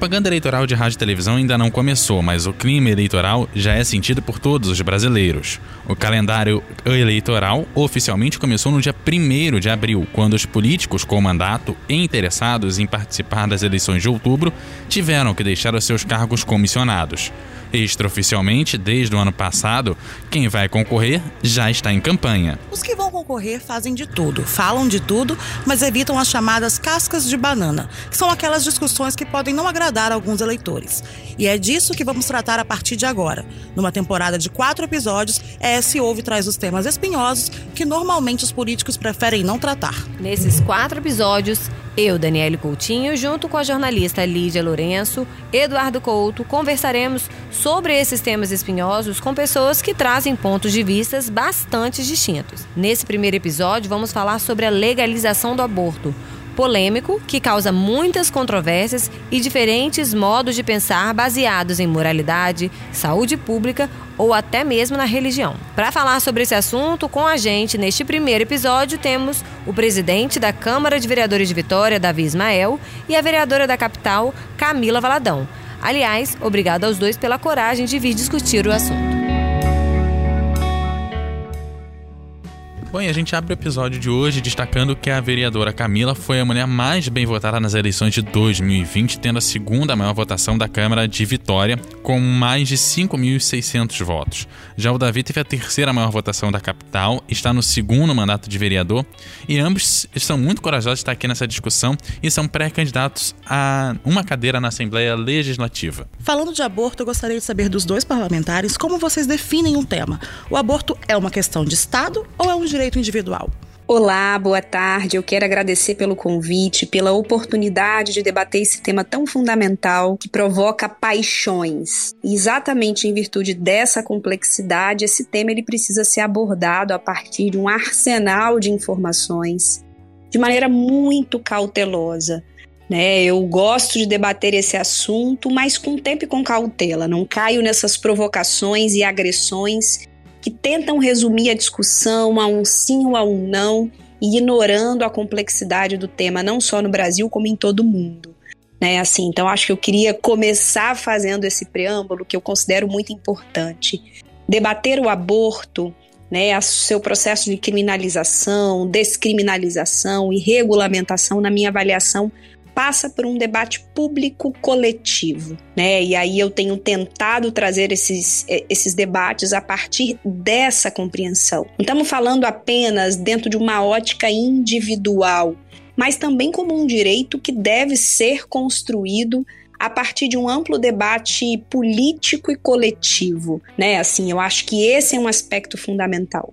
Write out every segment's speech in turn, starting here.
Propaganda eleitoral de rádio e televisão ainda não começou, mas o clima eleitoral já é sentido por todos os brasileiros. O calendário eleitoral oficialmente começou no dia 1 de abril, quando os políticos com mandato e interessados em participar das eleições de outubro tiveram que deixar os seus cargos comissionados. Extraoficialmente, desde o ano passado, quem vai concorrer já está em campanha. Os que vão concorrer fazem de tudo, falam de tudo, mas evitam as chamadas cascas de banana, que são aquelas discussões que podem não agradar alguns eleitores. E é disso que vamos tratar a partir de agora. Numa temporada de quatro episódios, ES Ouve traz os temas espinhosos que normalmente os políticos preferem não tratar. Nesses quatro episódios, eu, Daniele Coutinho, junto com a jornalista Lídia Lourenço, Eduardo Couto, conversaremos sobre esses temas espinhosos com pessoas que trazem pontos de vistas bastante distintos. Nesse primeiro episódio, vamos falar sobre a legalização do aborto polêmico que causa muitas controvérsias e diferentes modos de pensar baseados em moralidade, saúde pública ou até mesmo na religião. Para falar sobre esse assunto com a gente neste primeiro episódio temos o presidente da Câmara de Vereadores de Vitória, Davi Ismael, e a vereadora da capital, Camila Valadão. Aliás, obrigado aos dois pela coragem de vir discutir o assunto. Bom, e a gente abre o episódio de hoje destacando que a vereadora Camila foi a mulher mais bem votada nas eleições de 2020, tendo a segunda maior votação da Câmara de Vitória, com mais de 5.600 votos. Já o Davi teve a terceira maior votação da capital, está no segundo mandato de vereador, e ambos são muito corajosos de estar aqui nessa discussão e são pré-candidatos a uma cadeira na Assembleia Legislativa. Falando de aborto, eu gostaria de saber dos dois parlamentares como vocês definem um tema. O aborto é uma questão de Estado ou é um direito direito individual. Olá, boa tarde. Eu quero agradecer pelo convite, pela oportunidade de debater esse tema tão fundamental que provoca paixões. E exatamente em virtude dessa complexidade, esse tema ele precisa ser abordado a partir de um arsenal de informações de maneira muito cautelosa. Né, eu gosto de debater esse assunto, mas com tempo e com cautela. Não caio nessas provocações e agressões que tentam resumir a discussão a um sim ou a um não, ignorando a complexidade do tema, não só no Brasil, como em todo o mundo. Né, assim, então acho que eu queria começar fazendo esse preâmbulo que eu considero muito importante. Debater o aborto, né, seu processo de criminalização, descriminalização e regulamentação, na minha avaliação, passa por um debate público coletivo, né? E aí eu tenho tentado trazer esses, eh, esses debates a partir dessa compreensão. Não estamos falando apenas dentro de uma ótica individual, mas também como um direito que deve ser construído a partir de um amplo debate político e coletivo, né? Assim, eu acho que esse é um aspecto fundamental.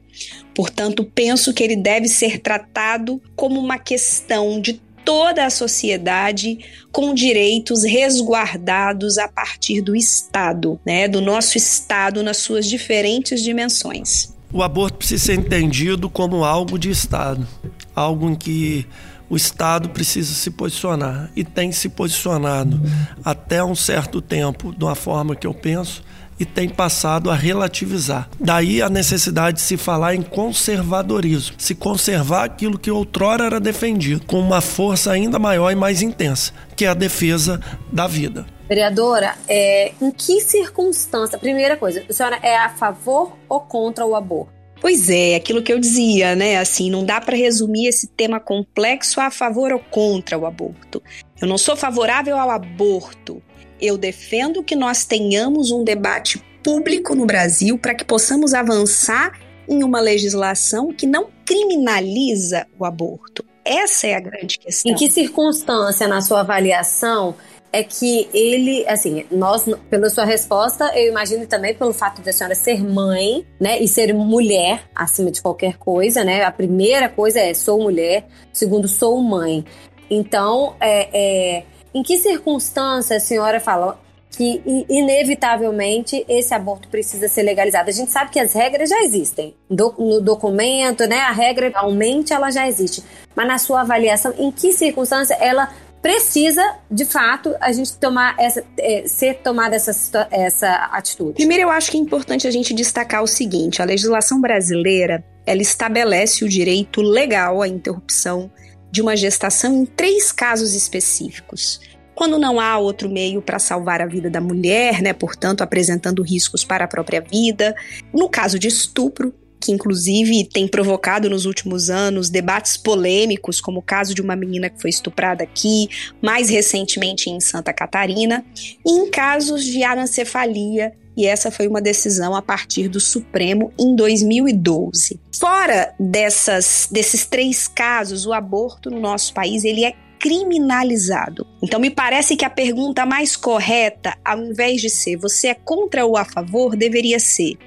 Portanto, penso que ele deve ser tratado como uma questão de toda a sociedade com direitos resguardados a partir do Estado, né, do nosso Estado nas suas diferentes dimensões. O aborto precisa ser entendido como algo de Estado, algo em que o Estado precisa se posicionar e tem se posicionado até um certo tempo, de uma forma que eu penso, e tem passado a relativizar. Daí a necessidade de se falar em conservadorismo, se conservar aquilo que outrora era defendido, com uma força ainda maior e mais intensa, que é a defesa da vida. Vereadora, é, em que circunstância, primeira coisa, a senhora é a favor ou contra o aborto? Pois é, aquilo que eu dizia, né? Assim, não dá para resumir esse tema complexo a favor ou contra o aborto. Eu não sou favorável ao aborto, eu defendo que nós tenhamos um debate público no Brasil para que possamos avançar em uma legislação que não criminaliza o aborto. Essa é a grande questão. Em que circunstância, na sua avaliação, é que ele, assim, nós, pela sua resposta, eu imagino também pelo fato da senhora ser mãe, né, e ser mulher acima de qualquer coisa, né? A primeira coisa é sou mulher, segundo sou mãe. Então, é, é em que circunstância a senhora fala que inevitavelmente esse aborto precisa ser legalizado? A gente sabe que as regras já existem. Do, no documento, né, a regra realmente ela já existe. Mas na sua avaliação, em que circunstância ela precisa, de fato, a gente tomar essa, é, ser tomada essa, essa atitude? Primeiro, eu acho que é importante a gente destacar o seguinte: a legislação brasileira ela estabelece o direito legal à interrupção de uma gestação em três casos específicos. Quando não há outro meio para salvar a vida da mulher, né, portanto apresentando riscos para a própria vida. No caso de estupro, que inclusive tem provocado nos últimos anos debates polêmicos, como o caso de uma menina que foi estuprada aqui, mais recentemente em Santa Catarina, e em casos de anencefalia, e essa foi uma decisão a partir do Supremo em 2012. Fora dessas, desses três casos, o aborto no nosso país ele é criminalizado. Então me parece que a pergunta mais correta, ao invés de ser você é contra ou a favor, deveria ser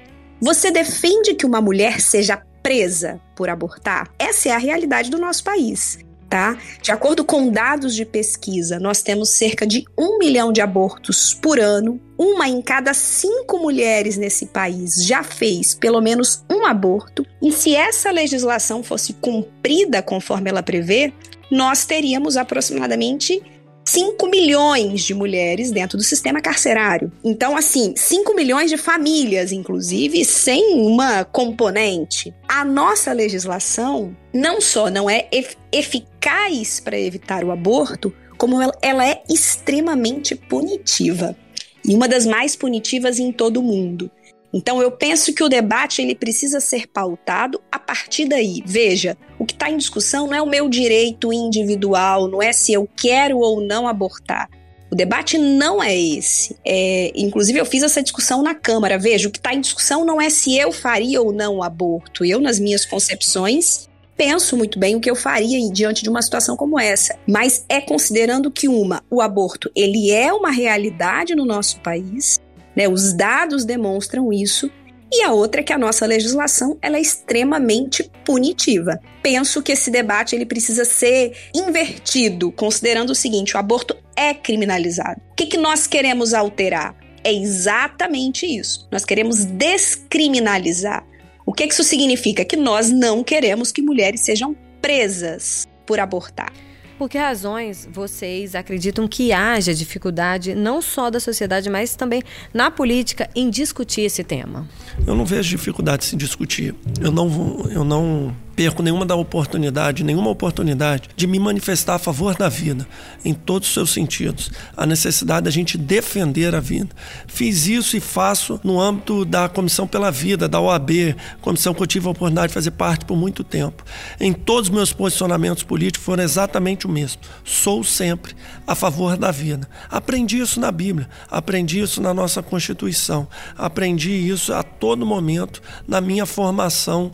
você defende que uma mulher seja presa por abortar? Essa é a realidade do nosso país. Tá? De acordo com dados de pesquisa, nós temos cerca de um milhão de abortos por ano. Uma em cada cinco mulheres nesse país já fez pelo menos um aborto. E se essa legislação fosse cumprida conforme ela prevê, nós teríamos aproximadamente 5 milhões de mulheres dentro do sistema carcerário. Então, assim, 5 milhões de famílias, inclusive, sem uma componente. A nossa legislação não só não é eficaz para evitar o aborto, como ela é extremamente punitiva. E uma das mais punitivas em todo o mundo. Então eu penso que o debate ele precisa ser pautado a partir daí. Veja, o que está em discussão não é o meu direito individual, não é se eu quero ou não abortar. O debate não é esse. É, inclusive, eu fiz essa discussão na Câmara. Veja, o que está em discussão não é se eu faria ou não o aborto. Eu, nas minhas concepções, penso muito bem o que eu faria diante de uma situação como essa. Mas é considerando que, uma, o aborto ele é uma realidade no nosso país né? Os dados demonstram isso. E a outra é que a nossa legislação ela é extremamente punitiva. Penso que esse debate ele precisa ser invertido, considerando o seguinte: o aborto é criminalizado. O que, que nós queremos alterar? É exatamente isso. Nós queremos descriminalizar. O que, que isso significa? Que nós não queremos que mulheres sejam presas por abortar. Por que razões vocês acreditam que haja dificuldade, não só da sociedade, mas também na política, em discutir esse tema? Eu não vejo dificuldade em discutir. Eu não, eu não perco nenhuma da oportunidade, nenhuma oportunidade de me manifestar a favor da vida, em todos os seus sentidos. A necessidade da gente defender a vida. Fiz isso e faço no âmbito da Comissão pela Vida, da OAB, comissão que eu tive a oportunidade de fazer parte por muito tempo. Em todos os meus posicionamentos políticos foram exatamente o mesmo. Sou sempre a favor da vida. Aprendi isso na Bíblia, aprendi isso na nossa Constituição, aprendi isso a todo momento na minha formação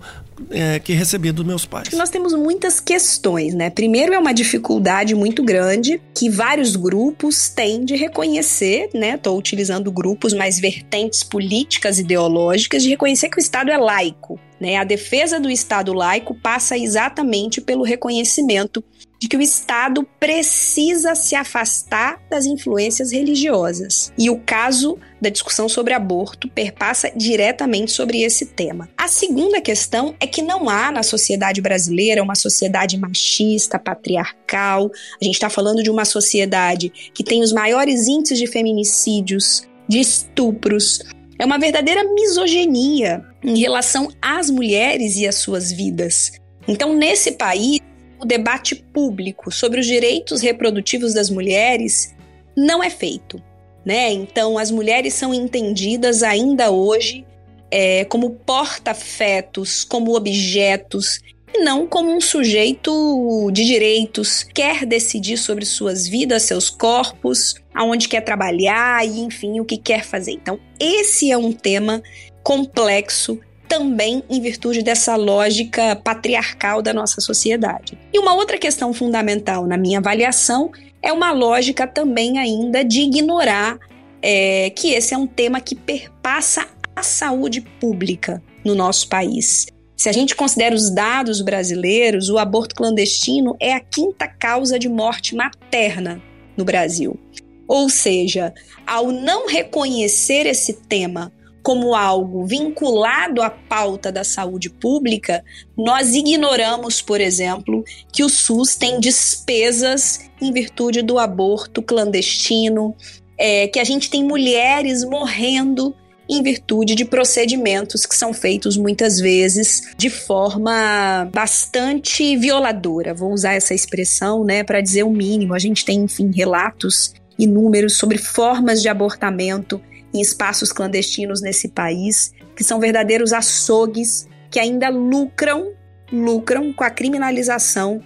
é, que recebi dos meus pais. Nós temos muitas questões, né? Primeiro é uma dificuldade muito grande que vários grupos têm de reconhecer, né? Estou utilizando grupos mais vertentes políticas ideológicas de reconhecer que o Estado é laico. Né? A defesa do Estado laico passa exatamente pelo reconhecimento de que o Estado precisa se afastar das influências religiosas. E o caso da discussão sobre aborto perpassa diretamente sobre esse tema. A segunda questão é que não há na sociedade brasileira uma sociedade machista, patriarcal. A gente está falando de uma sociedade que tem os maiores índices de feminicídios, de estupros, é uma verdadeira misoginia em relação às mulheres e às suas vidas. Então, nesse país, o debate público sobre os direitos reprodutivos das mulheres não é feito. Né? Então, as mulheres são entendidas ainda hoje é, como porta-fetos, como objetos, e não como um sujeito de direitos, quer decidir sobre suas vidas, seus corpos, aonde quer trabalhar e, enfim, o que quer fazer. Então, esse é um tema complexo também em virtude dessa lógica patriarcal da nossa sociedade. E uma outra questão fundamental na minha avaliação é uma lógica também ainda de ignorar é, que esse é um tema que perpassa a saúde pública no nosso país. Se a gente considera os dados brasileiros, o aborto clandestino é a quinta causa de morte materna no Brasil. Ou seja, ao não reconhecer esse tema como algo vinculado à pauta da saúde pública, nós ignoramos, por exemplo, que o SUS tem despesas em virtude do aborto clandestino, é, que a gente tem mulheres morrendo em virtude de procedimentos que são feitos muitas vezes de forma bastante violadora. Vou usar essa expressão, né, para dizer o mínimo. A gente tem, enfim, relatos inúmeros sobre formas de abortamento em espaços clandestinos nesse país, que são verdadeiros açougues que ainda lucram, lucram com a criminalização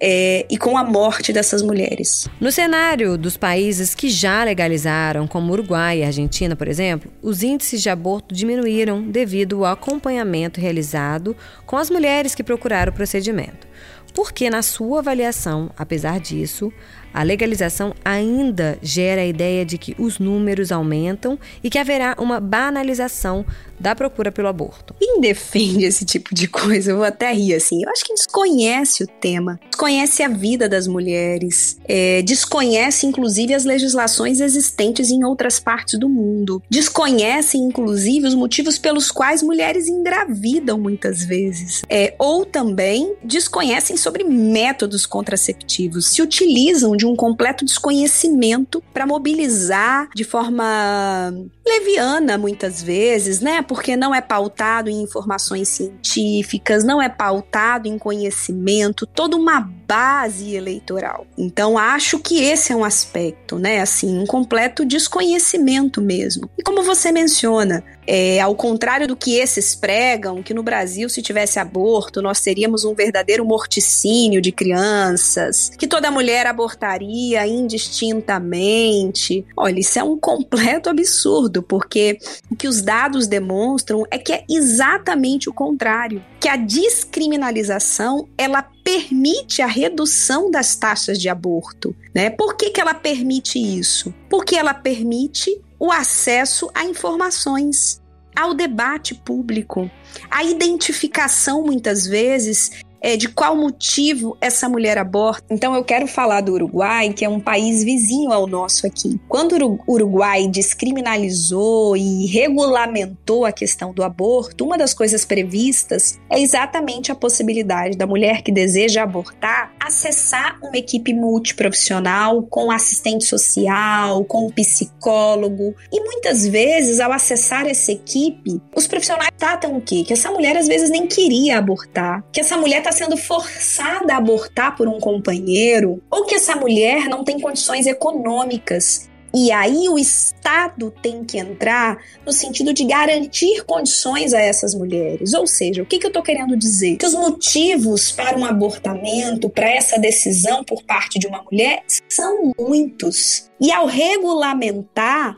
é, e com a morte dessas mulheres. No cenário dos países que já legalizaram, como Uruguai e Argentina, por exemplo, os índices de aborto diminuíram devido ao acompanhamento realizado com as mulheres que procuraram o procedimento. Porque, na sua avaliação, apesar disso, a legalização ainda gera a ideia de que os números aumentam e que haverá uma banalização da procura pelo aborto. Quem defende esse tipo de coisa, eu vou até rir assim. Eu acho que desconhece o tema, desconhece a vida das mulheres, é, desconhece inclusive as legislações existentes em outras partes do mundo, desconhece inclusive os motivos pelos quais mulheres engravidam muitas vezes, é, ou também desconhecem sobre métodos contraceptivos, se utilizam de um completo desconhecimento para mobilizar de forma leviana muitas vezes, né? Porque não é pautado em informações científicas, não é pautado em conhecimento, toda uma base eleitoral. Então acho que esse é um aspecto, né? Assim, um completo desconhecimento mesmo. E como você menciona, é, ao contrário do que esses pregam, que no Brasil, se tivesse aborto, nós teríamos um verdadeiro morticínio de crianças, que toda mulher abortaria indistintamente. Olha, isso é um completo absurdo, porque o que os dados demonstram é que é exatamente o contrário, que a descriminalização ela permite a redução das taxas de aborto, né? Por que, que ela permite isso? Porque ela permite o acesso a informações, ao debate público, a identificação, muitas vezes, é, de qual motivo essa mulher aborta. Então eu quero falar do Uruguai, que é um país vizinho ao nosso aqui. Quando o Uruguai descriminalizou e regulamentou a questão do aborto, uma das coisas previstas é exatamente a possibilidade da mulher que deseja abortar acessar uma equipe multiprofissional com assistente social, com psicólogo. E muitas vezes, ao acessar essa equipe, os profissionais tratam o quê? Que essa mulher às vezes nem queria abortar, que essa mulher está sendo forçada a abortar por um companheiro, ou que essa mulher não tem condições econômicas e aí o Estado tem que entrar no sentido de garantir condições a essas mulheres. Ou seja, o que, que eu estou querendo dizer? Que os motivos para um abortamento, para essa decisão por parte de uma mulher, são muitos. E ao regulamentar,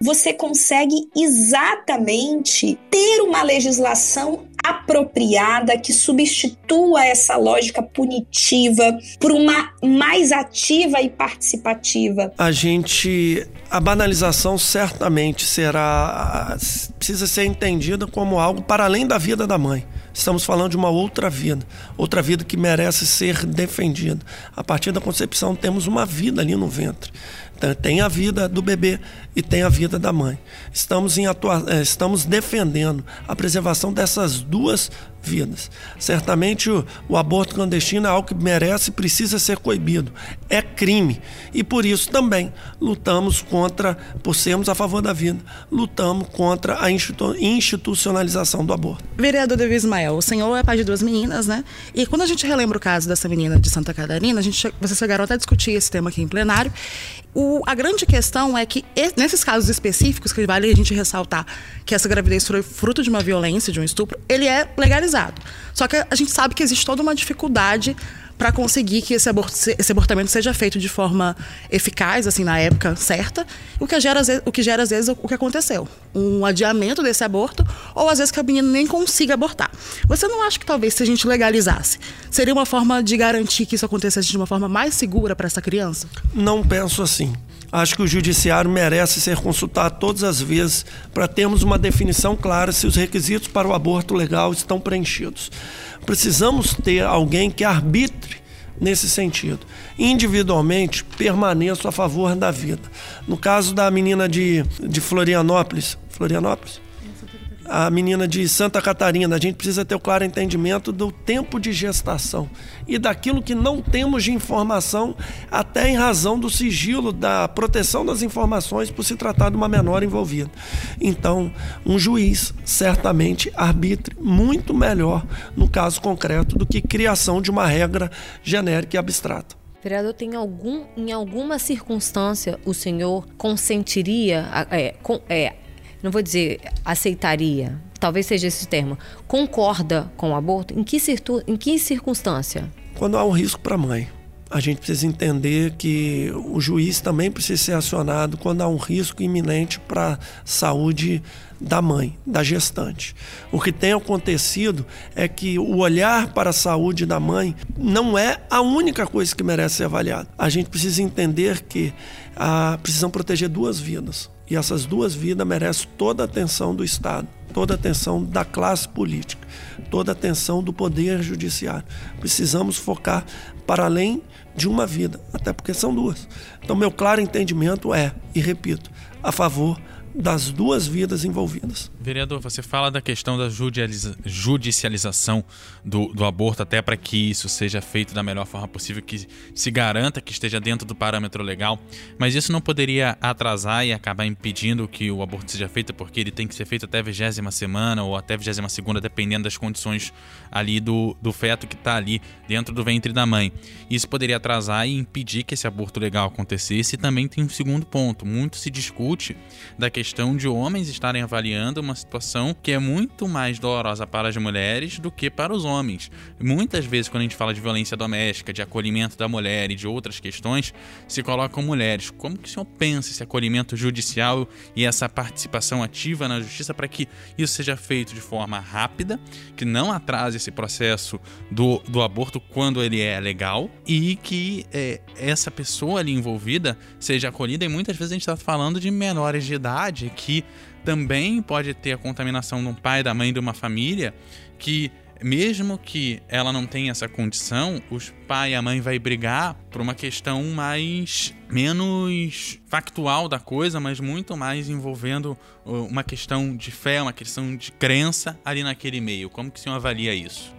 você consegue exatamente ter uma legislação apropriada que substitua essa lógica punitiva por uma mais ativa e participativa. A gente a banalização certamente será precisa ser entendida como algo para além da vida da mãe. Estamos falando de uma outra vida, outra vida que merece ser defendida. A partir da concepção temos uma vida ali no ventre. Tem a vida do bebê e tem a vida da mãe. Estamos, em atua... Eh, estamos defendendo a preservação dessas duas vidas. Certamente o, o, aborto clandestino é algo que merece e precisa ser coibido. É crime. E por isso também lutamos contra, por sermos a favor da vida, lutamos contra a institu institucionalização do aborto. Vereador Davi Ismael, o senhor é pai de duas meninas, né? E quando a gente relembra o caso dessa menina de Santa Catarina, a gente, vocês chegaram até a discutir esse tema aqui em plenário. O, a grande questão é que nesses casos específicos, que vale a gente ressaltar que essa gravidez foi fruto de uma violência, de um estupro, ele é legalizado. Só que a gente sabe que existe toda uma dificuldade para conseguir que esse, abort esse abortamento seja feito de forma eficaz, assim, na época certa, o que gera, o que gera às vezes o que aconteceu. Um adiamento desse aborto, ou às vezes que a menina nem consiga abortar. Você não acha que talvez se a gente legalizasse, seria uma forma de garantir que isso acontecesse de uma forma mais segura para essa criança? Não penso assim. Acho que o judiciário merece ser consultado todas as vezes para termos uma definição clara se os requisitos para o aborto legal estão preenchidos. Precisamos ter alguém que arbitre nesse sentido. Individualmente, permaneço a favor da vida. No caso da menina de, de Florianópolis, Florianópolis? A menina de Santa Catarina, a gente precisa ter o claro entendimento do tempo de gestação e daquilo que não temos de informação, até em razão do sigilo, da proteção das informações por se tratar de uma menor envolvida. Então, um juiz certamente arbitre muito melhor no caso concreto do que criação de uma regra genérica e abstrata. Vereador, tem algum, em alguma circunstância o senhor consentiria, é, com, é, não vou dizer aceitaria, talvez seja esse termo, concorda com o aborto? Em que, em que circunstância? Quando há um risco para a mãe. A gente precisa entender que o juiz também precisa ser acionado quando há um risco iminente para a saúde da mãe, da gestante. O que tem acontecido é que o olhar para a saúde da mãe não é a única coisa que merece ser avaliada. A gente precisa entender que ah, precisam proteger duas vidas e essas duas vidas merecem toda a atenção do Estado, toda a atenção da classe política, toda a atenção do poder judiciário. Precisamos focar para além de uma vida, até porque são duas. Então, meu claro entendimento é, e repito, a favor das duas vidas envolvidas. Vereador, você fala da questão da judicialização do, do aborto, até para que isso seja feito da melhor forma possível, que se garanta que esteja dentro do parâmetro legal, mas isso não poderia atrasar e acabar impedindo que o aborto seja feito, porque ele tem que ser feito até a vigésima semana ou até a vigésima segunda, dependendo das condições ali do, do feto que está ali dentro do ventre da mãe. Isso poderia atrasar e impedir que esse aborto legal acontecesse. E também tem um segundo ponto, muito se discute da questão questão de homens estarem avaliando uma situação que é muito mais dolorosa para as mulheres do que para os homens. Muitas vezes, quando a gente fala de violência doméstica, de acolhimento da mulher e de outras questões, se colocam mulheres. Como que o senhor pensa esse acolhimento judicial e essa participação ativa na justiça para que isso seja feito de forma rápida, que não atrase esse processo do, do aborto quando ele é legal e que é, essa pessoa ali envolvida seja acolhida? E muitas vezes a gente está falando de menores de idade que também pode ter a contaminação de um pai, da mãe de uma família, que mesmo que ela não tenha essa condição, os pai e a mãe vai brigar por uma questão mais menos factual da coisa, mas muito mais envolvendo uh, uma questão de fé, uma questão de crença ali naquele meio. Como que o senhor avalia isso?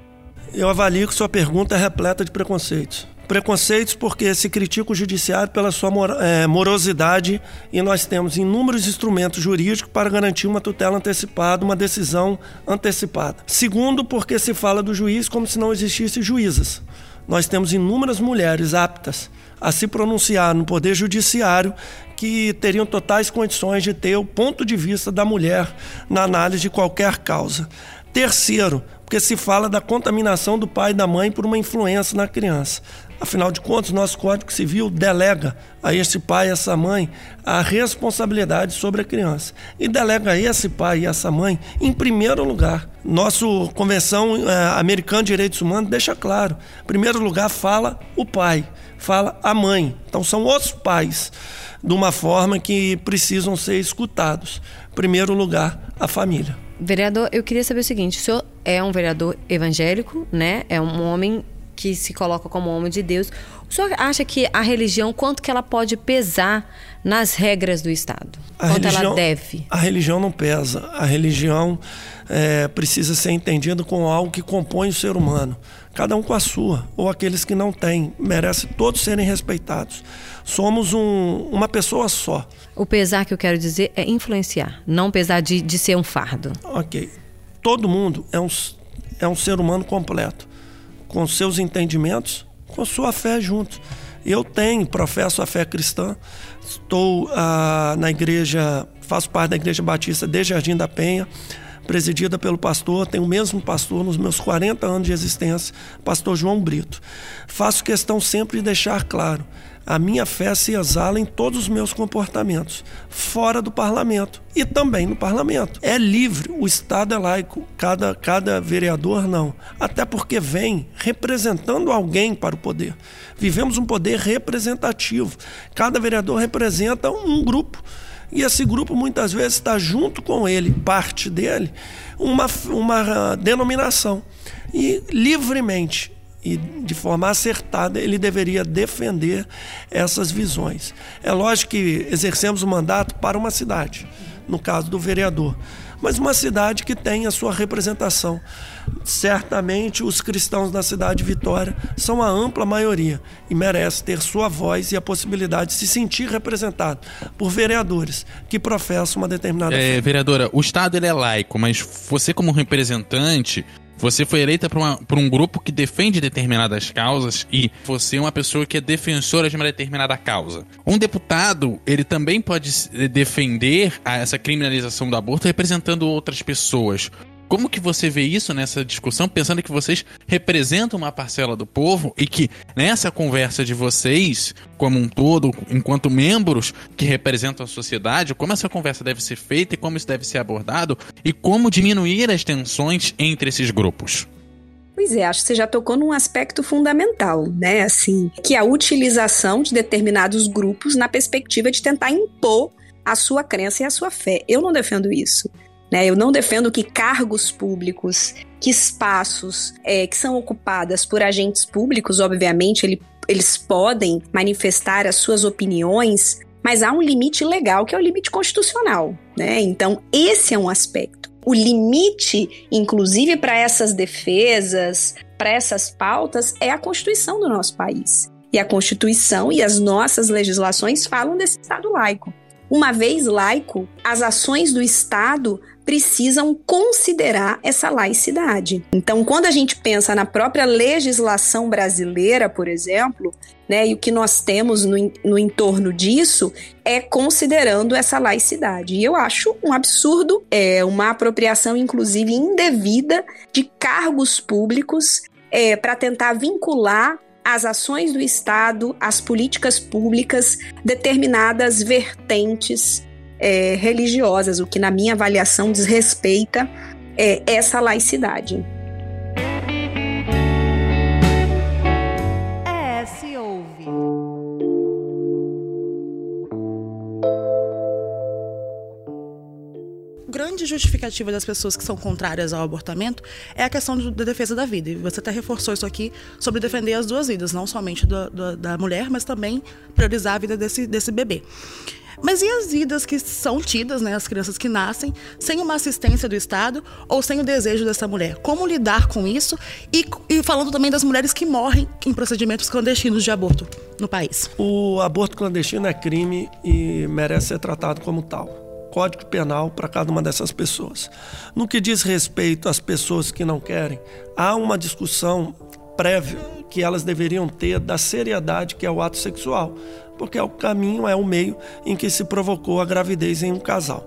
Eu avalio que sua pergunta é repleta de preconceitos. Preconceitos porque se critica o judiciário pela sua é, morosidade e nós temos inúmeros instrumentos jurídicos para garantir uma tutela antecipada, uma decisão antecipada. Segundo, porque se fala do juiz como se não existisse juízas. Nós temos inúmeras mulheres aptas a se pronunciar no Poder Judiciário que teriam totais condições de ter o ponto de vista da mulher na análise de qualquer causa. Terceiro, porque se fala da contaminação do pai e da mãe por uma influência na criança. Afinal de contas, nosso Código Civil delega a este pai e essa mãe a responsabilidade sobre a criança. E delega a esse pai e essa mãe em primeiro lugar. Nosso Convenção é, Americana de Direitos Humanos deixa claro: em primeiro lugar fala o pai, fala a mãe. Então são os pais, de uma forma que precisam ser escutados. Em primeiro lugar, a família. Vereador, eu queria saber o seguinte: o senhor é um vereador evangélico, né? É um homem que se coloca como homem de Deus. O senhor acha que a religião, quanto que ela pode pesar nas regras do Estado? A quanto religião, ela deve? A religião não pesa. A religião é, precisa ser entendida como algo que compõe o ser humano. Cada um com a sua, ou aqueles que não têm. Merece todos serem respeitados. Somos um, uma pessoa só. O pesar que eu quero dizer é influenciar, não pesar de, de ser um fardo. Ok. Todo mundo é um, é um ser humano completo com seus entendimentos, com sua fé junto. Eu tenho, professo a fé cristã, estou ah, na igreja, faço parte da Igreja Batista de Jardim da Penha, presidida pelo pastor, tenho o mesmo pastor nos meus 40 anos de existência, pastor João Brito. Faço questão sempre de deixar claro a minha fé se exala em todos os meus comportamentos, fora do parlamento e também no parlamento. É livre, o Estado é laico, cada, cada vereador não. Até porque vem representando alguém para o poder. Vivemos um poder representativo. Cada vereador representa um grupo. E esse grupo muitas vezes está junto com ele, parte dele, uma, uma denominação. E livremente e de forma acertada ele deveria defender essas visões. É lógico que exercemos o mandato para uma cidade, no caso do vereador. mas uma cidade que tem a sua representação. Certamente os cristãos da cidade de Vitória são a ampla maioria e merece ter sua voz e a possibilidade de se sentir representado por vereadores que professam uma determinada é, Vereadora, o Estado ele é laico, mas você como representante você foi eleita por, um grupo que defende determinadas causas e você é uma pessoa que é defensora de uma determinada causa. Um deputado, ele também pode defender essa criminalização do aborto representando outras pessoas. Como que você vê isso nessa discussão, pensando que vocês representam uma parcela do povo e que nessa conversa de vocês, como um todo, enquanto membros que representam a sociedade, como essa conversa deve ser feita e como isso deve ser abordado e como diminuir as tensões entre esses grupos? Pois é, acho que você já tocou num aspecto fundamental, né? Assim, que é a utilização de determinados grupos na perspectiva de tentar impor a sua crença e a sua fé. Eu não defendo isso. Né? Eu não defendo que cargos públicos, que espaços é, que são ocupados por agentes públicos, obviamente, ele, eles podem manifestar as suas opiniões, mas há um limite legal que é o limite constitucional. Né? Então, esse é um aspecto. O limite, inclusive, para essas defesas, para essas pautas, é a Constituição do nosso país. E a Constituição e as nossas legislações falam desse Estado laico. Uma vez laico, as ações do Estado precisam considerar essa laicidade. Então, quando a gente pensa na própria legislação brasileira, por exemplo, né, e o que nós temos no, no entorno disso é considerando essa laicidade. E eu acho um absurdo, é uma apropriação, inclusive, indevida de cargos públicos é, para tentar vincular as ações do Estado, as políticas públicas, determinadas vertentes é, religiosas, o que, na minha avaliação, desrespeita é, essa laicidade. É, se ouve. grande justificativa das pessoas que são contrárias ao abortamento é a questão da defesa da vida. E você até reforçou isso aqui sobre defender as duas vidas, não somente do, do, da mulher, mas também priorizar a vida desse, desse bebê. Mas e as vidas que são tidas, né, as crianças que nascem, sem uma assistência do Estado ou sem o desejo dessa mulher? Como lidar com isso? E, e falando também das mulheres que morrem em procedimentos clandestinos de aborto no país. O aborto clandestino é crime e merece ser tratado como tal. Código Penal para cada uma dessas pessoas. No que diz respeito às pessoas que não querem, há uma discussão prévia que elas deveriam ter da seriedade que é o ato sexual porque é o caminho, é o meio em que se provocou a gravidez em um casal.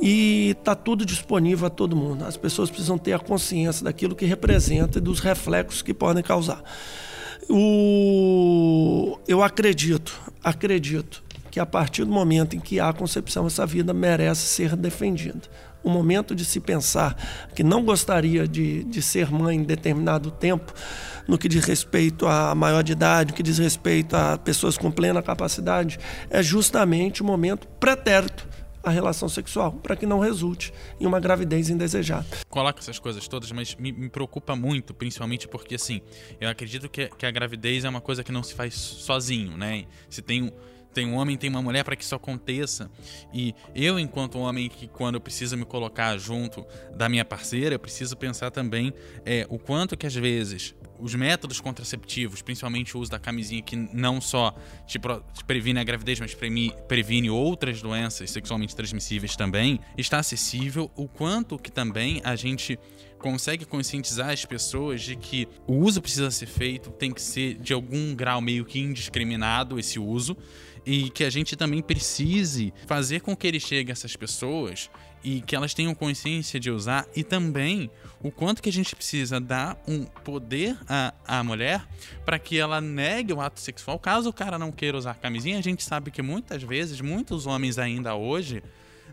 E está tudo disponível a todo mundo. As pessoas precisam ter a consciência daquilo que representa e dos reflexos que podem causar. O... Eu acredito, acredito que a partir do momento em que há concepção, essa vida merece ser defendida o momento de se pensar que não gostaria de, de ser mãe em determinado tempo, no que diz respeito à maior de idade, no que diz respeito a pessoas com plena capacidade, é justamente o momento pretérito à relação sexual, para que não resulte em uma gravidez indesejada. Coloca essas coisas todas, mas me, me, preocupa muito, principalmente porque, assim, eu acredito que, que a gravidez é uma coisa que não se faz sozinho, né? Se tem um tem um homem, tem uma mulher para que isso aconteça. E eu, enquanto homem, que quando eu preciso me colocar junto da minha parceira, eu preciso pensar também é, o quanto que às vezes os métodos contraceptivos, principalmente o uso da camisinha, que não só te, te previne a gravidez, mas previne outras doenças sexualmente transmissíveis também, está acessível. O quanto que também a gente consegue conscientizar as pessoas de que o uso precisa ser feito, tem que ser de algum grau meio que indiscriminado esse uso e que a gente também precise fazer com que ele chegue a essas pessoas e que elas tenham consciência de usar e também o quanto que a gente precisa dar um poder à, à mulher para que ela negue o ato sexual. Caso o cara não queira usar camisinha a gente sabe que muitas vezes muitos homens ainda hoje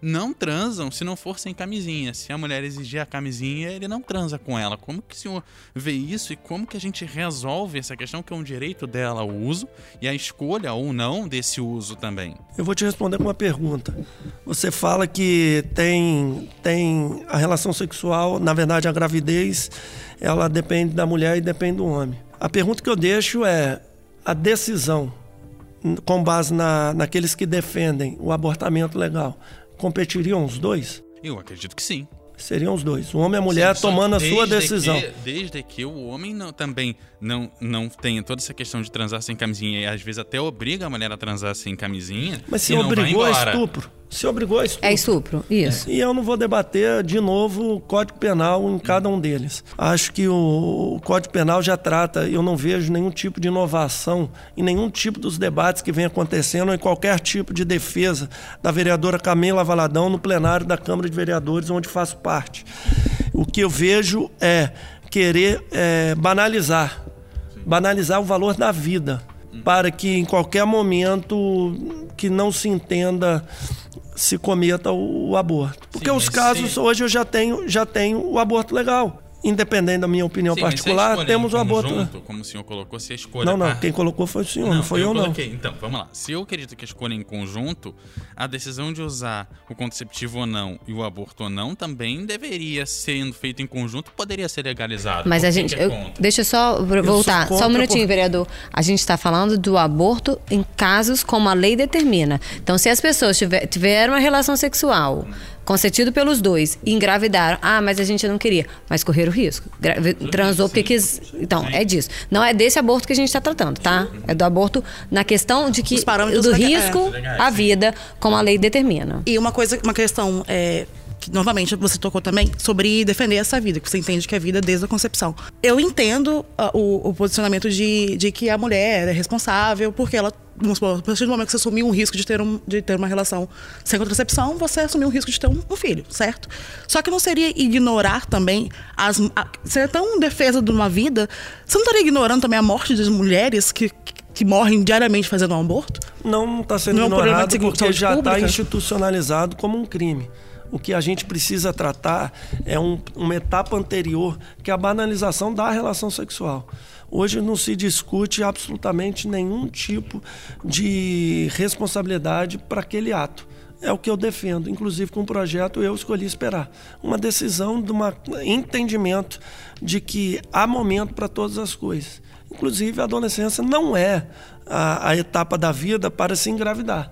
não transam se não for sem camisinha. Se a mulher exigir a camisinha, ele não transa com ela. Como que o senhor vê isso e como que a gente resolve essa questão que é um direito dela o uso e a escolha ou não desse uso também? Eu vou te responder com uma pergunta. Você fala que tem, tem a relação sexual, na verdade a gravidez, ela depende da mulher e depende do homem. A pergunta que eu deixo é a decisão com base na, naqueles que defendem o abortamento legal competiriam os dois? Eu acredito que sim. Seriam os dois, o homem e a mulher Sim, tomando a sua decisão. que- desde que o homem não- também não, não tenha toda essa questão de transar sem camisinha e às vezes até obriga a mulher a transar sem camisinha. Mas se e não vai obrigou a embora. estupro, se obrigou a estupro. É estupro, isso. E eu não vou debater de novo o Código Penal em cada um deles. Acho que o, o Código Penal já trata, eu não vejo nenhum tipo de inovação em nenhum tipo dos debates que vem acontecendo, ou em qualquer tipo de defesa da vereadora Camila Valadão no plenário da Câmara de Vereadores, onde faço parte. O que eu vejo é querer é, banalizar banalizar o valor da vida para que em qualquer momento que não se entenda se cometa o, o aborto. Porque Sim, os casos se- hoje eu já tenho já tenho o aborto legal. Independente da minha opinião Sim, particular, temos em o aborto. conjunto, Como o senhor colocou, se a escolha. Não, não, Ah, quem colocou foi o senhor, não, foi eu, não. coloquei. Então, vamos lá. Se eu acredito que a escolha em conjunto, a decisão de usar o contraceptivo ou não e o aborto ou não também deveria sendo feito em conjunto, poderia ser legalizado. Mas a gente. é eu- deixa eu só voltar. Só um minutinho, por- vereador. A gente está falando do aborto em casos como a lei determina. Então, se as pessoas tiver, tiveram uma relação sexual consentido pelos dois e engravidaram, ah, mas a gente não queria, mas correram risco. Gra- Transou porque quis. Então, é disso. Não é desse aborto que a gente está tratando, tá? É do aborto na questão de que Os parâmetros do risco é. à vida, como a lei determina. E uma coisa, uma questão é, que novamente você tocou também sobre defender essa vida, que você entende que é vida desde a concepção. Eu entendo ah, o, o posicionamento de, de que a mulher é responsável porque ela Vamos supor, a partir do momento que você assumiu um risco de ter, um, de ter uma relação sem contracepção, você assumiu um risco de ter um, um filho, certo? Só que não seria ignorar também as. A, ser é tão defesa de uma vida, você não estaria ignorando também a morte das mulheres que, que, que morrem diariamente fazendo um aborto? Não está sendo Não é um ignorado de saúde porque já está institucionalizado como um crime. O que a gente precisa tratar é um- uma etapa anterior, que é a banalização da relação sexual. Hoje não se discute absolutamente nenhum tipo de responsabilidade para aquele ato. É o que eu defendo. Inclusive, com o projeto, eu escolhi esperar. Uma decisão de um entendimento de que há momento para todas as coisas. Inclusive, a adolescência não é a, a etapa da vida para se engravidar.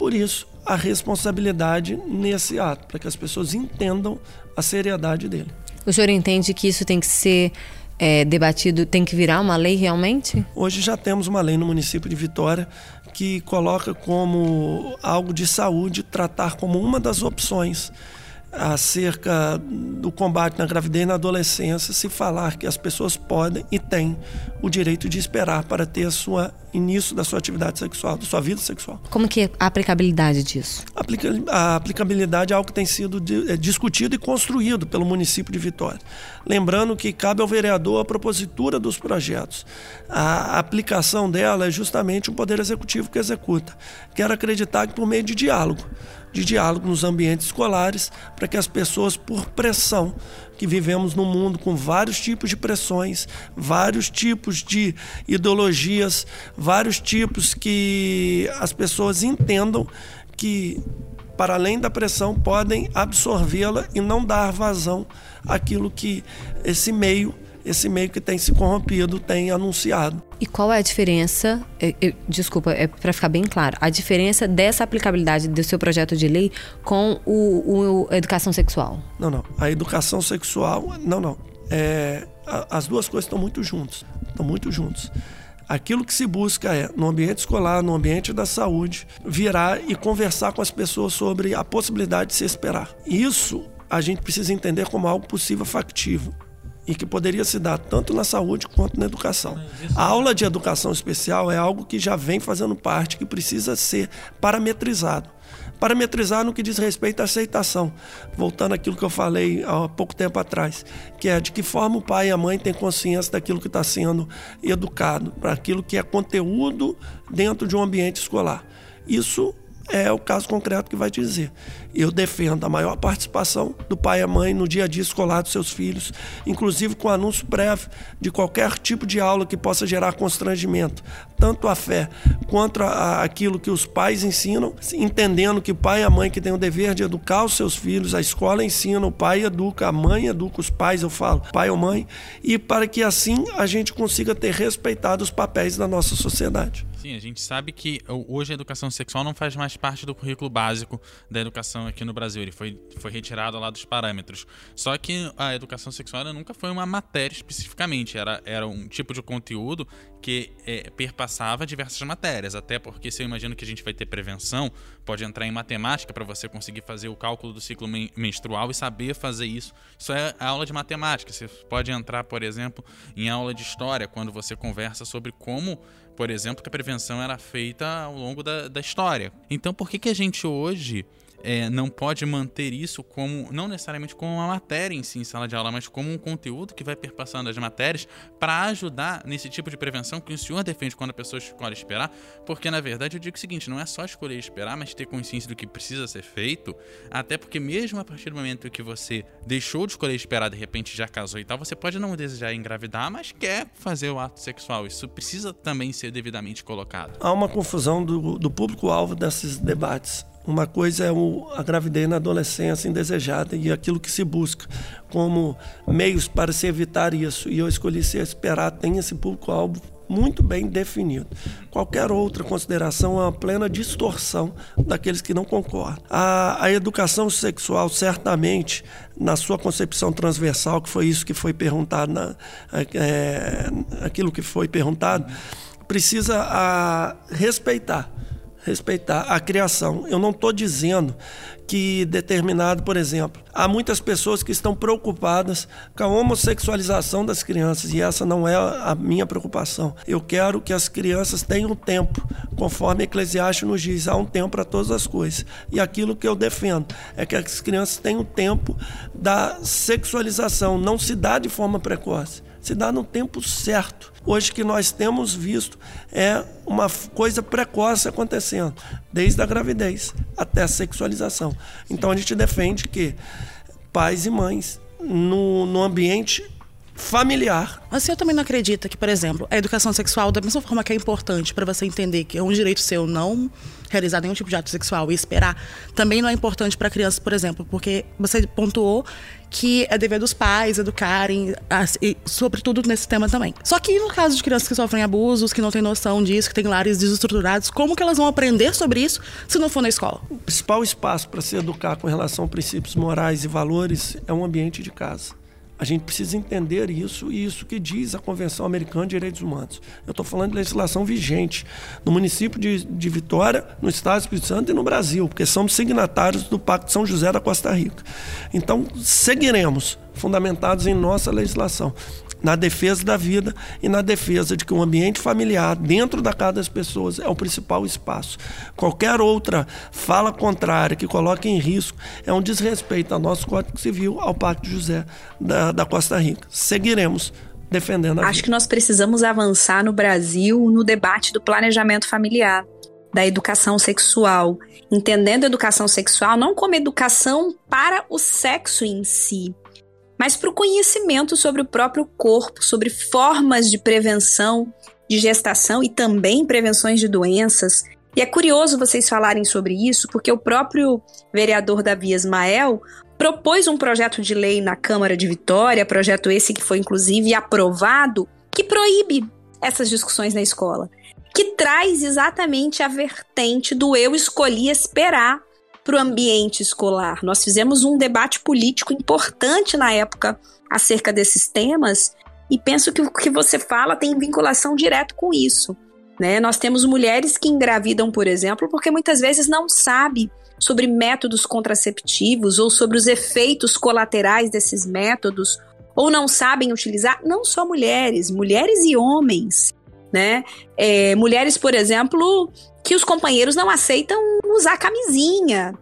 Por isso, a responsabilidade nesse ato, para que as pessoas entendam a seriedade dele. O senhor entende que isso tem que ser é, debatido, tem que virar uma lei realmente? Hoje já temos uma lei no município de Vitória que coloca como algo de saúde tratar como uma das opções acerca do combate na gravidez e na adolescência, se falar que as pessoas podem e têm o direito de esperar para ter a sua início da sua atividade sexual, da sua vida sexual. Como que é a aplicabilidade disso? Aplica- A aplicabilidade é algo que tem sido é, discutido e construído pelo município de Vitória. Lembrando que cabe ao vereador a propositura dos projetos. A aplicação dela é justamente o Poder Executivo que executa. Quero acreditar que por meio de diálogo, de diálogo nos ambientes escolares, para que as pessoas, por pressão, que vivemos num mundo com vários tipos de pressões, vários tipos de ideologias, vários tipos que as pessoas entendam que, para além da pressão, podem absorvê-la e não dar vazão àquilo que esse meio, esse meio que tem se corrompido, tem anunciado. E qual é a diferença? eu- eu- desculpa, é para ficar bem claro. A diferença dessa aplicabilidade do seu projeto de lei com o, o a educação sexual? Não, não. A educação sexual, não, não. É, a- as duas coisas estão muito juntas. Estão muito juntos. Aquilo que se busca é, no ambiente escolar, no ambiente da saúde, virar e conversar com as pessoas sobre a possibilidade de se esperar. Isso a gente precisa entender como algo possível, factível. E que poderia se dar tanto na saúde quanto na educação. A aula de educação especial é algo que já vem fazendo parte, que precisa ser parametrizado parametrizar no que diz respeito à aceitação. Voltando àquilo que eu falei há pouco tempo atrás, que é de que forma o pai e a mãe têm consciência daquilo que está sendo educado, para aquilo que é conteúdo dentro de um ambiente escolar. Isso é o caso concreto que vai dizer. Eu defendo a maior participação do pai e a mãe no dia a dia escolar dos seus filhos, inclusive com anúncio prévio de qualquer tipo de aula que possa gerar constrangimento, tanto a fé quanto a, aquilo que os pais ensinam, entendendo que o pai e a mãe que têm o dever de educar os seus filhos, a escola ensina, o pai educa, a mãe educa os pais, eu falo, pai ou mãe, e para que assim a gente consiga ter respeitado os papéis da nossa sociedade. Sim, a gente sabe que hoje a educação sexual não faz mais parte do currículo básico da educação aqui no Brasil. Ele foi, foi retirado lá dos parâmetros. Só que a educação sexual nunca foi uma matéria especificamente. Era, era um tipo de conteúdo que é, perpassava diversas matérias. Até porque, se eu imagino que a gente vai ter prevenção, pode entrar em matemática para você conseguir fazer o cálculo do ciclo menstrual e saber fazer isso. Isso é aula de matemática. Você pode entrar, por exemplo, em aula de história, quando você conversa sobre como por exemplo, que a prevenção era feita ao longo da, da história. Então, por que, que a gente hoje é, não pode manter isso como, não necessariamente como uma matéria em si em sala de aula, mas como um conteúdo que vai perpassando as matérias para ajudar nesse tipo de prevenção que o senhor defende quando a pessoa escolhe esperar, porque na verdade eu digo o seguinte, não é só escolher esperar, mas ter consciência do que precisa ser feito, até porque mesmo a partir do momento que você deixou de escolher esperar, de repente já casou e tal, você pode não desejar engravidar, mas quer fazer o ato sexual, isso precisa também ser devidamente colocado. Há uma confusão do, do público-alvo desses debates. Uma coisa é o, a gravidez na adolescência indesejada e aquilo que se busca como meios para se evitar isso. E eu escolhi ser esperado, tem esse público-alvo muito bem definido. Qualquer outra consideração é uma plena distorção daqueles que não concordam. A, a educação sexual, certamente, na sua concepção transversal, que foi isso que foi perguntado, na, é, aquilo que foi perguntado, precisa a, respeitar respeitar a criação. Eu não estou dizendo que determinado, por exemplo, há muitas pessoas que estão preocupadas com a homossexualização das crianças e essa não é a minha preocupação. Eu quero que as crianças tenham tempo, conforme Eclesiastes nos diz, há um tempo para todas as coisas. E aquilo que eu defendo é que as crianças tenham tempo da sexualização, não se dá de forma precoce se dá no tempo certo. Hoje que nós temos visto é uma coisa precoce acontecendo, desde a gravidez até a sexualização. Então a gente defende que pais e mães, no, no ambiente familiar. Mas você também não acredita que, por exemplo, a educação sexual, da mesma forma que é importante para você entender que é um direito seu não realizar nenhum tipo de ato sexual e esperar, também não é importante para crianças, por exemplo, porque você pontuou que é dever dos pais educarem, e, sobretudo nesse tema também. Só que no caso de crianças que sofrem abusos, que não têm noção disso, que têm lares desestruturados, como que elas vão aprender sobre isso se não for na escola? O principal espaço para se educar com relação a princípios morais e valores é um ambiente de casa. A gente precisa entender isso e isso que diz a Convenção Americana de Direitos Humanos. Eu estou falando de legislação vigente no município de, de Vitória, no Estado do Espírito Santo e no Brasil, porque somos signatários do Pacto São José da Costa Rica. Então, seguiremos fundamentados em nossa legislação na defesa da vida e na defesa de que o ambiente familiar, dentro da casa das pessoas, é o principal espaço. Qualquer outra fala contrária que coloque em risco é um desrespeito ao nosso Código Civil, ao Pacto de José da, da Costa Rica. Seguiremos defendendo a Acho vida. que nós precisamos avançar no Brasil no debate do planejamento familiar da educação sexual, entendendo a educação sexual não como educação para o sexo em si, mas para o conhecimento sobre o próprio corpo, sobre formas de prevenção de gestação e também prevenções de doenças. E é curioso vocês falarem sobre isso, porque o próprio vereador Davi Ismael propôs um projeto de lei na Câmara de Vitória, projeto esse que foi inclusive aprovado, que proíbe essas discussões na escola, que traz exatamente a vertente do eu escolhi esperar para o ambiente escolar. Nós fizemos um debate político importante na época acerca desses temas e penso que o que você fala tem vinculação direta com isso. Né? Nós temos mulheres que engravidam, por exemplo, porque muitas vezes não sabe sobre métodos contraceptivos ou sobre os efeitos colaterais desses métodos, ou não sabem utilizar, não só mulheres, mulheres e homens, né? É, mulheres, por exemplo, que os companheiros não aceitam usar camisinha.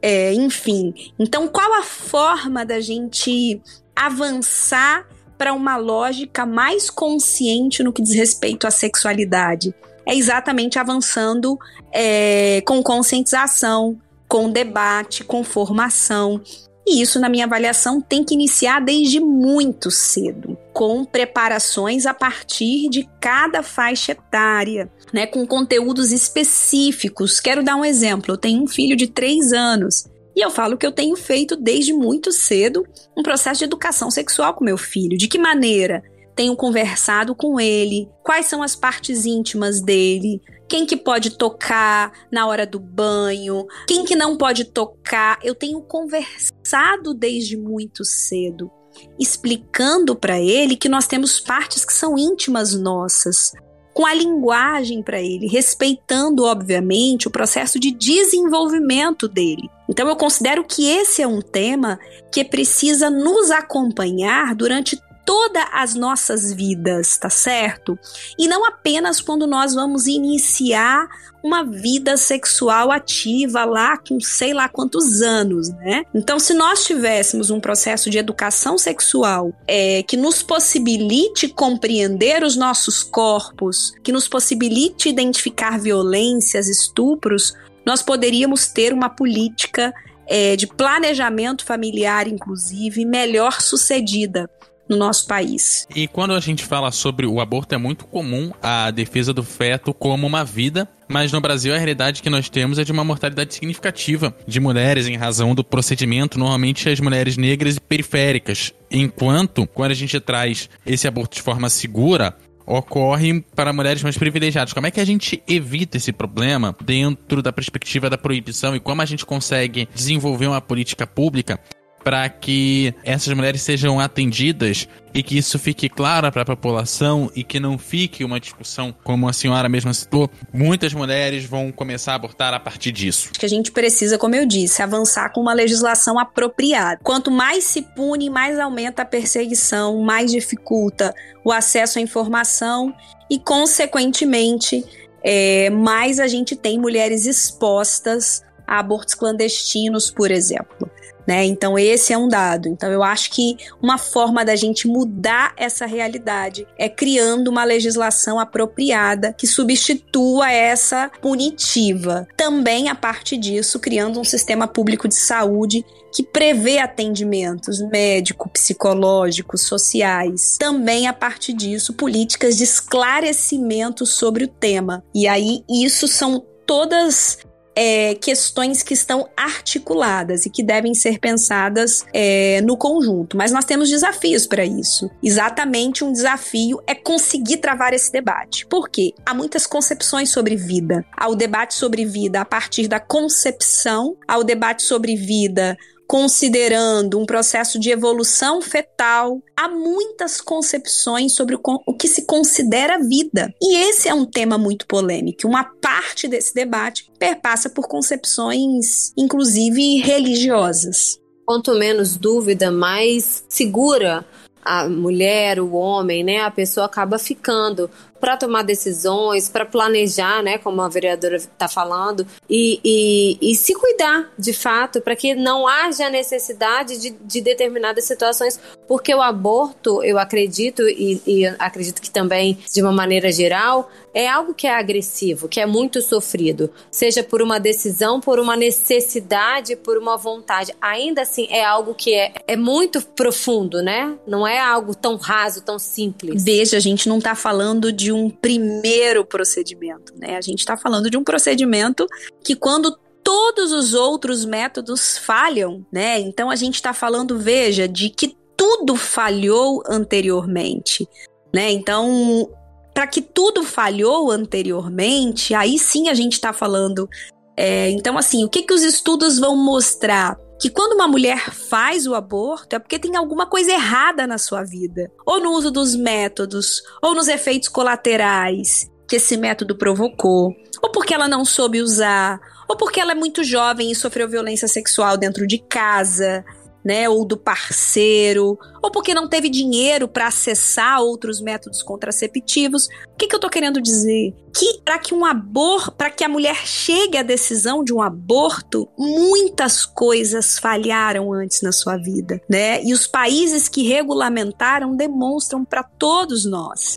É, enfim. Então, qual a forma da gente avançar para uma lógica mais consciente no que diz respeito à sexualidade? É exatamente avançando é, com conscientização, com debate, com formação. E isso, na minha avaliação, tem que iniciar desde muito cedo, com preparações a partir de cada faixa etária, né, com conteúdos específicos. Quero dar um exemplo: eu tenho um filho de três anos. E eu falo que eu tenho feito desde muito cedo um processo de educação sexual com meu filho. De que maneira? Tenho conversado com ele, quais são as partes íntimas dele, quem que pode tocar na hora do banho, quem que não pode tocar. Eu tenho conversado desde muito cedo, explicando para ele que nós temos partes que são íntimas nossas, com a linguagem para ele, respeitando, obviamente, o processo de desenvolvimento dele. Então, eu considero que esse é um tema que precisa nos acompanhar durante todas as nossas vidas, tá certo? E não apenas quando nós vamos iniciar uma vida sexual ativa lá com sei lá quantos anos, né? Então, se nós tivéssemos um processo de educação sexual é, que nos possibilite compreender os nossos corpos, que nos possibilite identificar violências, estupros, nós poderíamos ter uma política é, de planejamento familiar, inclusive, melhor sucedida no nosso país. E quando a gente fala sobre o aborto, é muito comum a defesa do feto como uma vida, mas no Brasil a realidade que nós temos é de uma mortalidade significativa de mulheres em razão do procedimento, normalmente as mulheres negras e periféricas. Enquanto, quando a gente traz esse aborto de forma segura, ocorre para mulheres mais privilegiadas. Como é que a gente evita esse problema dentro da perspectiva da proibição e como a gente consegue desenvolver uma política pública para que essas mulheres sejam atendidas e que isso fique claro para a população e que não fique uma discussão, como a senhora mesma citou, muitas mulheres vão começar a abortar a partir disso. Acho que a gente precisa, como eu disse, avançar com uma legislação apropriada. Quanto mais se pune, mais aumenta a perseguição, mais dificulta o acesso à informação e, consequentemente, é, mais a gente tem mulheres expostas a abortos clandestinos, por exemplo. Né? Então, esse é um dado. Então, eu acho que uma forma da gente mudar essa realidade é criando uma legislação apropriada que substitua essa punitiva. Também, a parte disso, criando um sistema público de saúde que prevê atendimentos médico, psicológicos, sociais. Também a partir disso, políticas de esclarecimento sobre o tema. E aí, isso são todas é, questões que estão articuladas e que devem ser pensadas é, no conjunto. Mas nós temos desafios para isso. Exatamente um desafio é conseguir travar esse debate. Por quê? Há muitas concepções sobre vida. Há o debate sobre vida a partir da concepção, há o debate sobre vida considerando um processo de evolução fetal, há muitas concepções sobre o, que se considera vida. E esse é um tema muito polêmico. Uma parte desse debate perpassa por concepções, inclusive religiosas. Quanto menos dúvida, mais segura a mulher, o homem, né, a pessoa acaba ficando para tomar decisões, para planejar, né, como a vereadora está falando, e, e, e, se cuidar de fato, para que não haja necessidade de, de, determinadas situações, porque o aborto, eu acredito, e, e acredito que também de uma maneira geral, é algo que é agressivo, que é muito sofrido, seja por uma decisão, por uma necessidade, por uma vontade. Ainda assim, é algo que é, é muito profundo, né? Não é algo tão raso, tão simples. Veja, a gente não está falando de um primeiro procedimento, né? A gente está falando de um procedimento que quando todos os outros métodos falham, né? Então a gente está falando, veja, de que tudo falhou anteriormente, né? Então para que tudo falhou anteriormente, aí sim a gente está falando. É, então, assim, o que, que os estudos vão mostrar? Que quando uma mulher faz o aborto é porque tem alguma coisa errada na sua vida. Ou no uso dos métodos, ou nos efeitos colaterais que esse método provocou, ou porque ela não soube usar, ou porque ela é muito jovem e sofreu violência sexual dentro de casa, né, ou do parceiro, ou porque não teve dinheiro para acessar outros métodos contraceptivos. O que, que eu tô querendo dizer? Que para que um aborto, para que a mulher chegue à decisão de um aborto, muitas coisas falharam antes na sua vida, né? E os países que regulamentaram demonstram para todos nós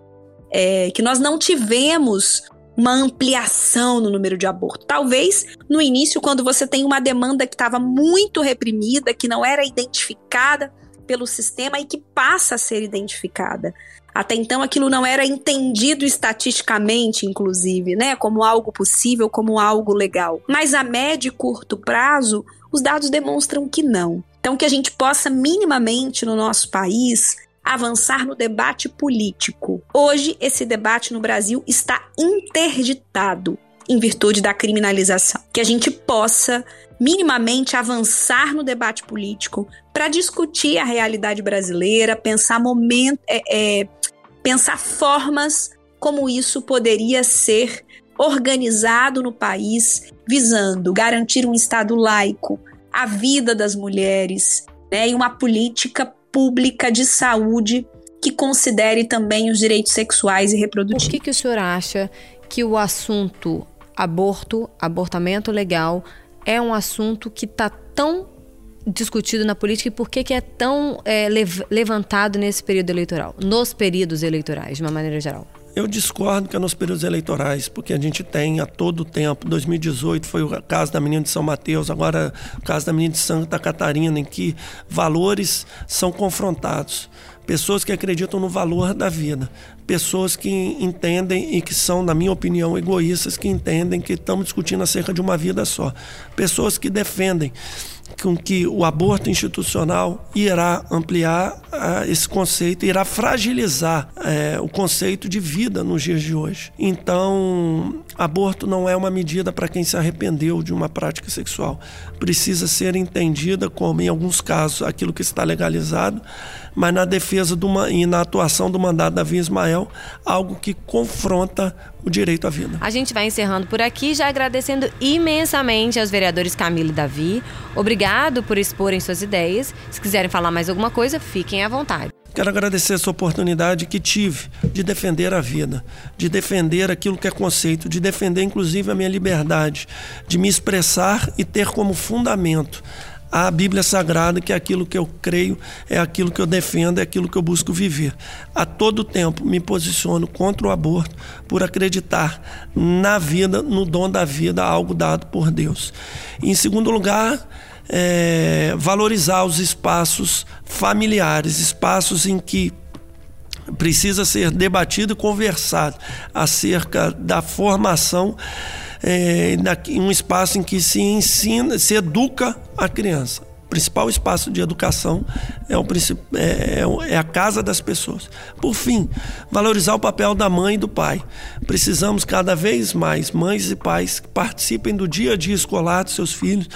é, que nós não tivemos uma ampliação no número de abortos. Talvez no início, quando você tem uma demanda que estava muito reprimida, que não era identificada pelo sistema e que passa a ser identificada. Até então aquilo não era entendido estatisticamente, inclusive, né, como algo possível, como algo legal. Mas a médio e curto prazo, os dados demonstram que não. Então que a gente possa minimamente no nosso país avançar no debate político. Hoje, esse debate no Brasil está interditado em virtude da criminalização. Que a gente possa minimamente avançar no debate político para discutir a realidade brasileira, pensar momento, é, é, pensar formas como isso poderia ser organizado no país, visando garantir um Estado laico, a vida das mulheres, né, e uma política pública de saúde que considere também os direitos sexuais e reprodutivos. Por que, que o senhor acha que o assunto aborto, abortamento legal, é um assunto que está tão discutido na política e por que, que é tão é, levantado nesse período eleitoral, nos períodos eleitorais, de uma maneira geral? Eu discordo que é nos períodos eleitorais, porque a gente tem a todo tempo. 2018 foi o caso da menina de São Mateus, agora o caso da menina de Santa Catarina, em que valores são confrontados. Pessoas que acreditam no valor da vida, pessoas que entendem e que são, na minha opinião, egoístas, que entendem que estamos discutindo acerca de uma vida só. Pessoas que defendem com que o aborto institucional irá ampliar uh, esse conceito, irá fragilizar uh, o conceito de vida nos dias de hoje. Então, aborto não é uma medida para quem se arrependeu de uma prática sexual. Precisa ser entendida como, em alguns casos, aquilo que está legalizado, mas na defesa do, e na atuação do mandato Davi Ismael, algo que confronta o direito à vida. A gente vai encerrando por aqui, já agradecendo imensamente aos vereadores Camilo e Davi. Obrigado por exporem suas ideias. Se quiserem falar mais alguma coisa, fiquem à vontade. Quero agradecer essa oportunidade que tive de defender a vida, de defender aquilo que é conceito, de defender inclusive a minha liberdade, de me expressar e ter como fundamento a Bíblia Sagrada, que é aquilo que eu creio, é aquilo que eu defendo, é aquilo que eu busco viver. A todo tempo me posiciono contra o aborto por acreditar na vida, no dom da vida, algo dado por Deus. Em segundo lugar, é, valorizar os espaços familiares, espaços em que precisa ser debatido e conversado acerca da formação é, um espaço em que se ensina, se educa a criança. Principal espaço de educação é, o, é, é, é a casa das pessoas. Por fim, valorizar o papel da mãe e do pai. Precisamos cada vez mais mães e pais que participem do dia a dia escolar dos seus filhos,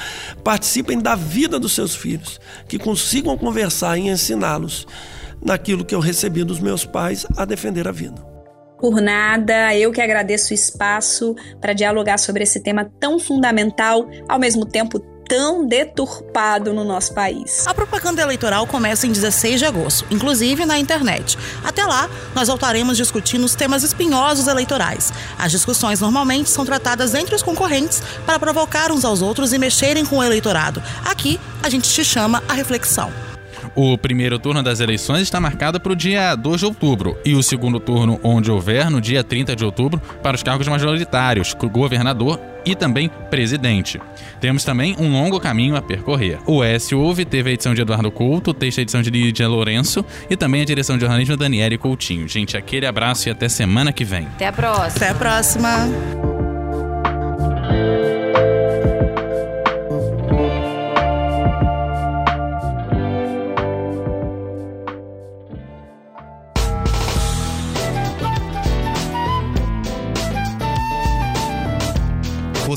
participem da vida dos seus filhos, que consigam conversar e ensiná-los naquilo que eu recebi dos meus pais a defender a vida por nada. Eu que agradeço o espaço para dialogar sobre esse tema tão fundamental, ao mesmo tempo tão deturpado no nosso país. A propaganda eleitoral começa em 16 de agosto, inclusive na internet. Até lá, nós voltaremos discutindo os temas espinhosos eleitorais. As discussões normalmente são tratadas entre os concorrentes para provocar uns aos outros e mexerem com o eleitorado. Aqui, a gente te chama a reflexão. O primeiro turno das eleições está marcado para o dia 2 de outubro e o segundo turno, onde houver, no dia 30 de outubro, para os cargos majoritários, governador e também presidente. Temos também um longo caminho a percorrer. O S Ouve teve a edição de Eduardo Couto, texto a edição de Lídia Lourenço e também a direção de jornalismo Daniele Coutinho. Gente, aquele abraço e até semana que vem. Até a próxima. Até a próxima.